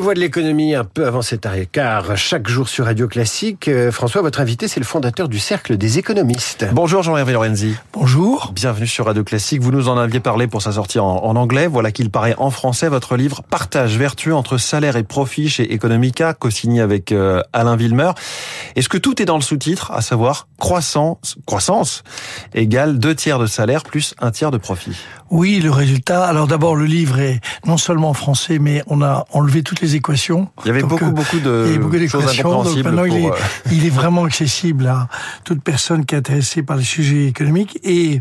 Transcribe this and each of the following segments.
Voix de l'économie un peu avant cet arrêt, car chaque jour sur Radio Classique, euh, François, votre invité, c'est le fondateur du Cercle des économistes. Bonjour Jean-Hervé Lorenzi. Bonjour. Bienvenue sur Radio Classique. Vous nous en aviez parlé pour sa sortie en, en anglais. Voilà qu'il paraît en français votre livre Partage vertueux entre salaire et profit chez Economica, co-signé avec euh, Alain Villemeur. Est-ce que tout est dans le sous-titre, à savoir croissance, croissance égale deux tiers de salaire plus un tiers de profit? Oui, le résultat. Alors d'abord, le livre est non seulement en français, mais on a enlevé toutes les équations. Il y avait Donc, beaucoup, euh, beaucoup de il y a beaucoup choses. Donc incompréhensibles maintenant, il, est, euh, il est vraiment accessible à toute personne qui est intéressée par les sujets économiques. Et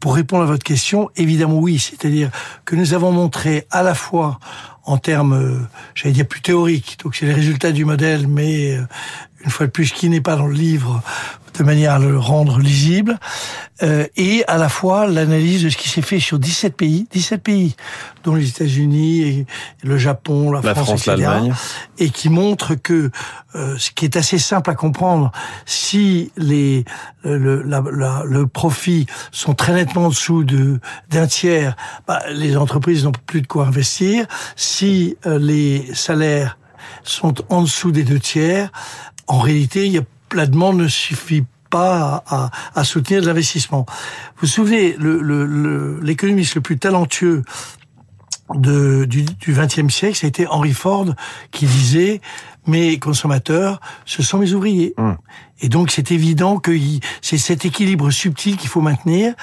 pour répondre à votre question, évidemment oui. C'est-à-dire que nous avons montré à la fois en termes, euh, j'allais dire plus théoriques, donc c'est les résultats du modèle, mais euh, une fois de plus, qui n'est pas dans le livre, de manière à le rendre lisible, euh, et à la fois l'analyse de ce qui s'est fait sur 17 pays, 17 pays, dont les États-Unis, et le Japon, la, La France, etc., l'Allemagne. et qui montre que euh, ce qui est assez simple à comprendre, si les le, la- la- le profit sont très nettement en dessous de d'un tiers, bah, les entreprises n'ont plus de quoi investir. Si euh, les salaires sont en dessous des deux tiers, en réalité, y a, la demande ne suffit pas à, soutenir l'investissement. Vous vous souvenez, l'économiste le, plus talentueux de, du XXe siècle, ça a été Henry Ford qui disait mes consommateurs, ce sont mes ouvriers. Hum. Et donc c'est évident que c'est cet équilibre subtil qu'il faut maintenir,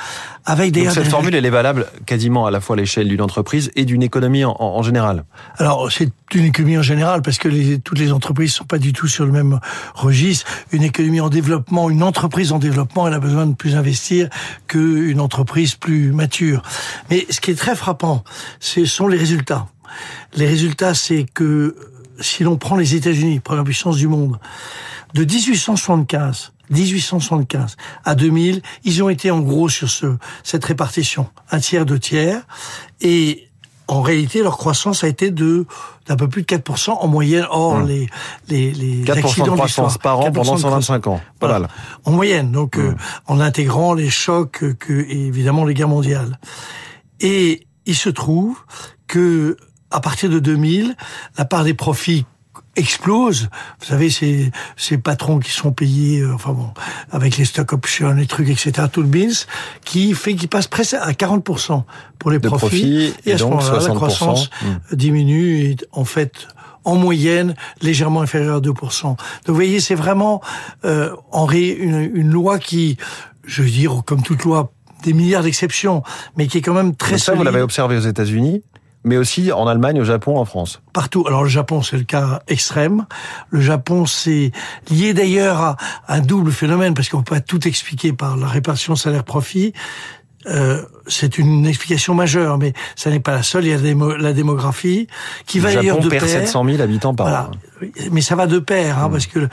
avec Donc d'ailleurs cette des- formule, elle est valable quasiment à la fois à l'échelle d'une entreprise et d'une économie en, en général. Alors, c'est une économie en général, parce que les, toutes les entreprises sont pas du tout sur le même registre. Une économie en développement, une entreprise en développement, elle a besoin de plus investir qu'une entreprise plus mature. Mais ce qui est très frappant, ce sont les résultats. Les résultats, c'est que si l'on prend les États-Unis, première puissance du monde, de 1875 1875 à 2000, ils ont été en gros sur ce, cette répartition, un tiers, deux tiers, et en réalité, leur croissance a été de d'un peu plus de 4% en moyenne, hors Hum. les, les, les 4% accidents de croissance par an 4% pendant de 125 ans. Pas voilà. En moyenne, donc euh, Hum. en intégrant les chocs euh, que et évidemment les guerres mondiales. Et il se trouve que à partir de 2000, la part des profits explose. Vous savez, ces, ces patrons qui sont payés, euh, enfin bon, avec les stock options, les trucs, etc., tout le bins, qui fait qu'ils passent presque à 40% pour les profits. profit, et et à ce moment-là, la 60%. croissance Hmm. diminue et en fait en moyenne légèrement inférieure à 2%. Donc vous voyez, c'est vraiment euh, en ré, une, une loi qui, je veux dire, comme toute loi, des milliards d'exceptions, mais qui est quand même très Donc ça, vous l'avez observé aux États-Unis, mais aussi en Allemagne, au Japon, en France. partout. Alors le Japon, c'est le cas extrême. Le Japon, c'est lié d'ailleurs à un double phénomène, parce qu'on peut pas tout expliquer par la répartition salaire-profit. Euh, c'est une explication majeure, mais ça n'est pas la seule. Il y a la démo- la démographie qui va le d'ailleurs de perd pair. 700 000 habitants par Voilà. an. Mais ça va de pair, hein, parce que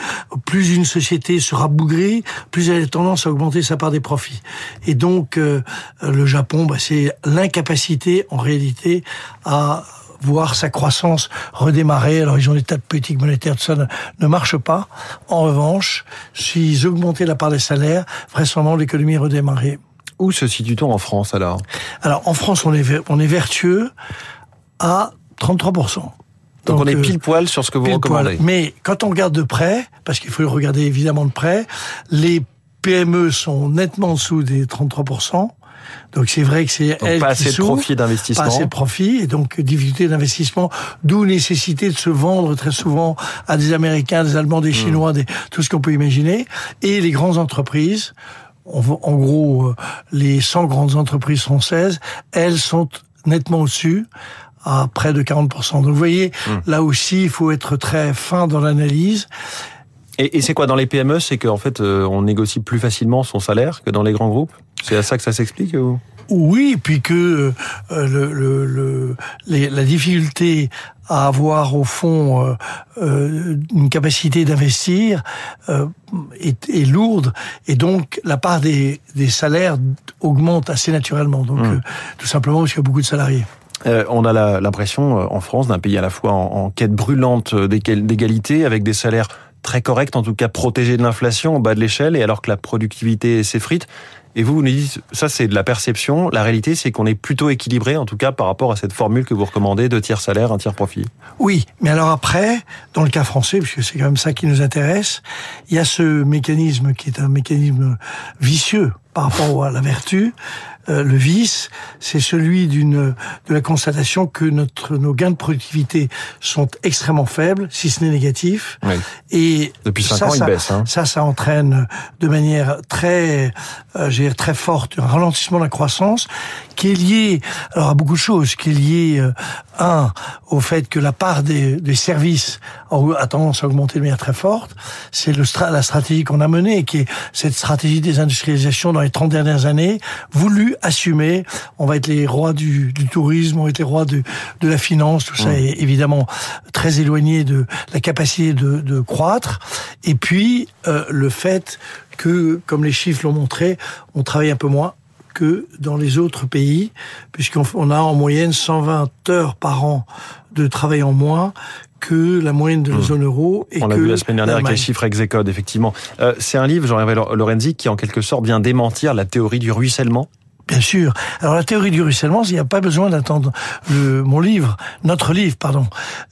plus une société sera bougrie, plus elle a tendance à augmenter sa part des profits. Et donc, euh, le Japon, bah, c'est l'incapacité, en réalité, à voir sa croissance redémarrer. Alors, ils ont des tas de politiques monétaires, tout ça ne, ne marche pas. En revanche, s'ils augmentaient la part des salaires, vraisemblablement l'économie redémarrait. Où se situe-t-on en France alors? Alors, en France, on est, ver- on est vertueux à 33%. Donc, on est euh, pile poil sur ce que vous recommandez. poil. Mais quand on regarde de près, parce qu'il faut regarder évidemment de près, les PME sont nettement en dessous des 33%. Donc c'est vrai que c'est pas qui assez de profit d'investissement. Pas assez de profit et donc difficulté d'investissement, d'où nécessité de se vendre très souvent à des Américains, des Allemands, Hmm. des Chinois, des, tout ce qu'on peut imaginer. Et les grandes entreprises, en, gros euh, les 100 grandes entreprises françaises, elles sont nettement au-dessus à près de 40%. Donc vous voyez, Hmm. là aussi, il faut être très fin dans l'analyse. Et, et c'est quoi dans les PME C'est qu'en fait, euh, on négocie plus facilement son salaire que dans les grands groupes? C'est à ça que ça s'explique ou? Oui, puis que euh, le, le, le- les- la difficulté à avoir au fond euh, euh, une capacité d'investir euh, est, est lourde et donc la part des, des salaires augmente assez naturellement. Donc Mmh. euh, tout simplement parce qu'il y a beaucoup de salariés. Euh, on a l'impression, euh, en France, d'un pays à la fois en, en quête brûlante d'égal- d'égalité, avec des salaires très corrects, en tout cas protégés de l'inflation, au bas de l'échelle, et alors que la productivité s'effrite. Et vous, vous nous dites, ça c'est de la perception. La réalité, c'est qu'on est plutôt équilibré, en tout cas par rapport à cette formule que vous recommandez, deux tiers salaire, un tiers profit. Oui, mais alors après, dans le cas français, puisque c'est quand même ça qui nous intéresse, il y a ce mécanisme qui est un mécanisme vicieux par rapport à la vertu, euh, le vice, c'est celui d'une de la constatation que notre nos gains de productivité sont extrêmement faibles, si ce n'est négatifs. Oui. Et Depuis cinq ça, ans, ils ça, baissent, hein. ça, ça entraîne de manière très, euh, j'ai très forte un ralentissement de la croissance qui est lié, alors à beaucoup de choses, qui est lié euh, un au fait que la part des, des services a tendance à augmenter de manière très forte. C'est le la stratégie qu'on a menée, qui est cette stratégie des industrialisations dans les 30 dernières années, voulu assumer. On va être les rois du, du tourisme, on va être les rois de, de la finance. Tout ça Mmh. est évidemment très éloigné de la capacité de, de croître. Et puis euh, le fait que, comme les chiffres l'ont montré, on travaille un peu moins que dans les autres pays, puisqu'on on a en moyenne 120 heures par an de travail en moins que la moyenne de la zone euro. Et. On l'a vu la semaine dernière avec les chiffres Execode, effectivement. Euh, c'est un livre, Jean-Hervé Lorenzi, qui en quelque sorte vient démentir la théorie du ruissellement. Bien sûr. Alors la théorie du ruissellement, il n'y a pas besoin d'attendre mon livre, notre livre, pardon.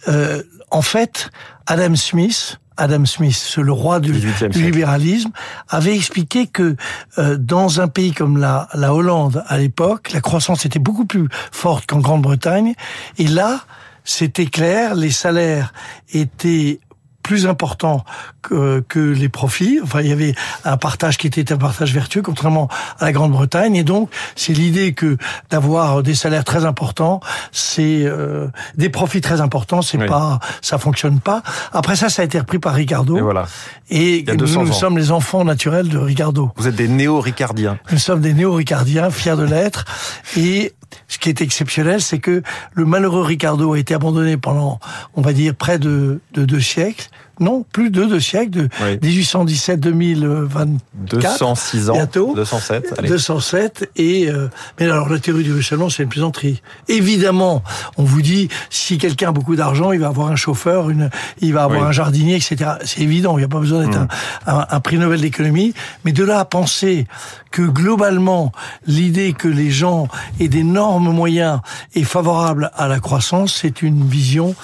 Euh, en fait, Adam Smith, Adam Smith, le roi du, 18e du siècle. libéralisme, avait expliqué que euh, dans un pays comme la, la Hollande à l'époque, la croissance était beaucoup plus forte qu'en Grande-Bretagne. Et là, c'était clair, les salaires étaient plus importants que, que les profits. Enfin, il y avait un partage qui était un partage vertueux, contrairement à la Grande-Bretagne. Et donc, c'est l'idée que d'avoir des salaires très importants, c'est euh, des profits très importants, c'est Oui. pas, ça fonctionne pas. Après ça, ça a été repris par Ricardo. Et voilà. Et nous, 200 nous sommes les enfants naturels de Ricardo. Vous êtes des néo-ricardiens. Nous sommes des néo-ricardiens, fiers de l'être. Et ce qui est exceptionnel, c'est que le malheureux Ricardo a été abandonné pendant, on va dire, près de, de deux siècles. Non, plus de deux siècles, de Oui. 1817-2024. 206 ans. bientôt. 207. Allez. 207 et euh, mais alors la théorie du ruissellement c'est une plaisanterie. Évidemment, on vous dit si quelqu'un a beaucoup d'argent, il va avoir un chauffeur, une, il va avoir Oui. un jardinier, etc. C'est évident, il n'y a pas besoin d'être Mm. un, un- un prix Nobel d'économie, mais de là à penser que globalement l'idée que les gens aient d'énormes moyens est favorable à la croissance, c'est une vision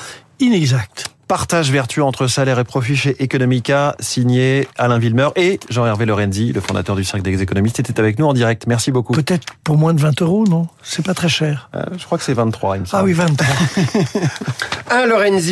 inexacte. Partage vertueux entre salaire et profit chez Economica, signé Alain Villemeur et Jean-Hervé Lorenzi, le fondateur du Cercle des économistes, était avec nous en direct. Merci beaucoup. Peut-être pour moins de 20 euros, non? C'est pas très cher. Euh, je crois que c'est 23, il me semble. Ah oui, 23. Un Lorenzi.